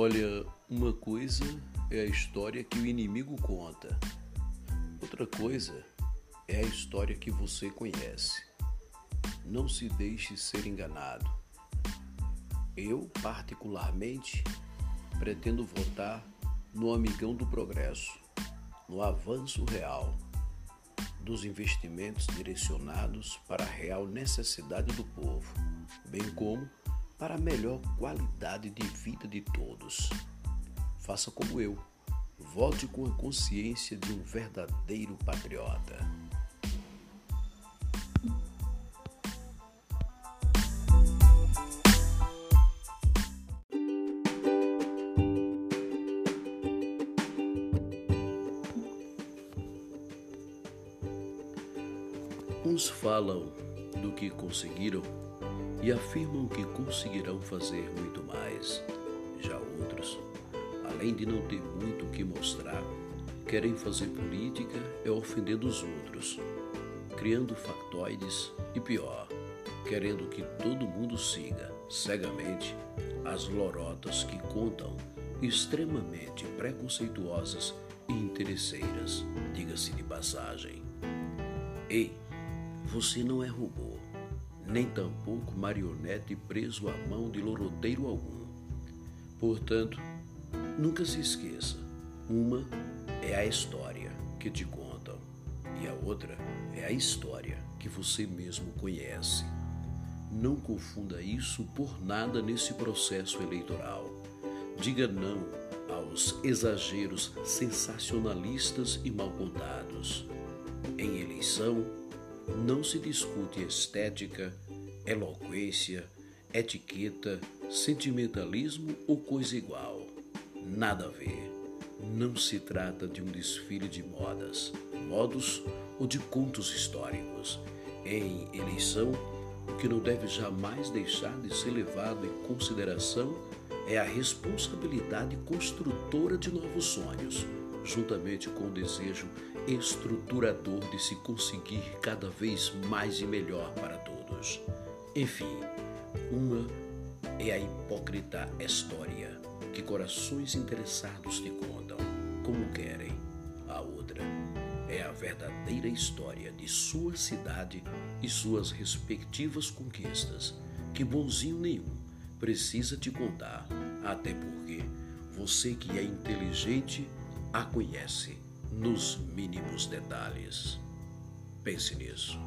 Olha, uma coisa é a história que o inimigo conta, outra coisa é a história que você conhece. Não se deixe ser enganado. Eu, particularmente, pretendo votar no amigão do progresso, no avanço real, dos investimentos direcionados para a real necessidade do povo, bem como para a melhor qualidade de vida de todos. Faça como eu. Volte com a consciência de um verdadeiro patriota. Uns falam do que conseguiram e afirmam que conseguirão fazer muito mais. Já outros, além de não ter muito o que mostrar, querem fazer política é ofendendo os outros, criando factoides e pior, querendo que todo mundo siga cegamente as lorotas que contam extremamente preconceituosas e interesseiras, diga-se de passagem. Ei, você não é robô nem tampouco marionete preso à mão de loroteiro algum. Portanto, nunca se esqueça: uma é a história que te contam e a outra é a história que você mesmo conhece. Não confunda isso por nada nesse processo eleitoral. Diga não aos exageros sensacionalistas e mal contados. Em eleição, não se discute estética, eloquência, etiqueta, sentimentalismo ou coisa igual. Nada a ver. Não se trata de um desfile de modas, modos ou de contos históricos. Em eleição, o que não deve jamais deixar de ser levado em consideração é a responsabilidade construtora de novos sonhos juntamente com o desejo estruturador de se conseguir cada vez mais e melhor para todos. Enfim, uma é a hipócrita história que corações interessados te contam como querem. A outra é a verdadeira história de sua cidade e suas respectivas conquistas, que bonzinho nenhum precisa te contar, até porque você que é inteligente a conhece nos mínimos detalhes. Pense nisso.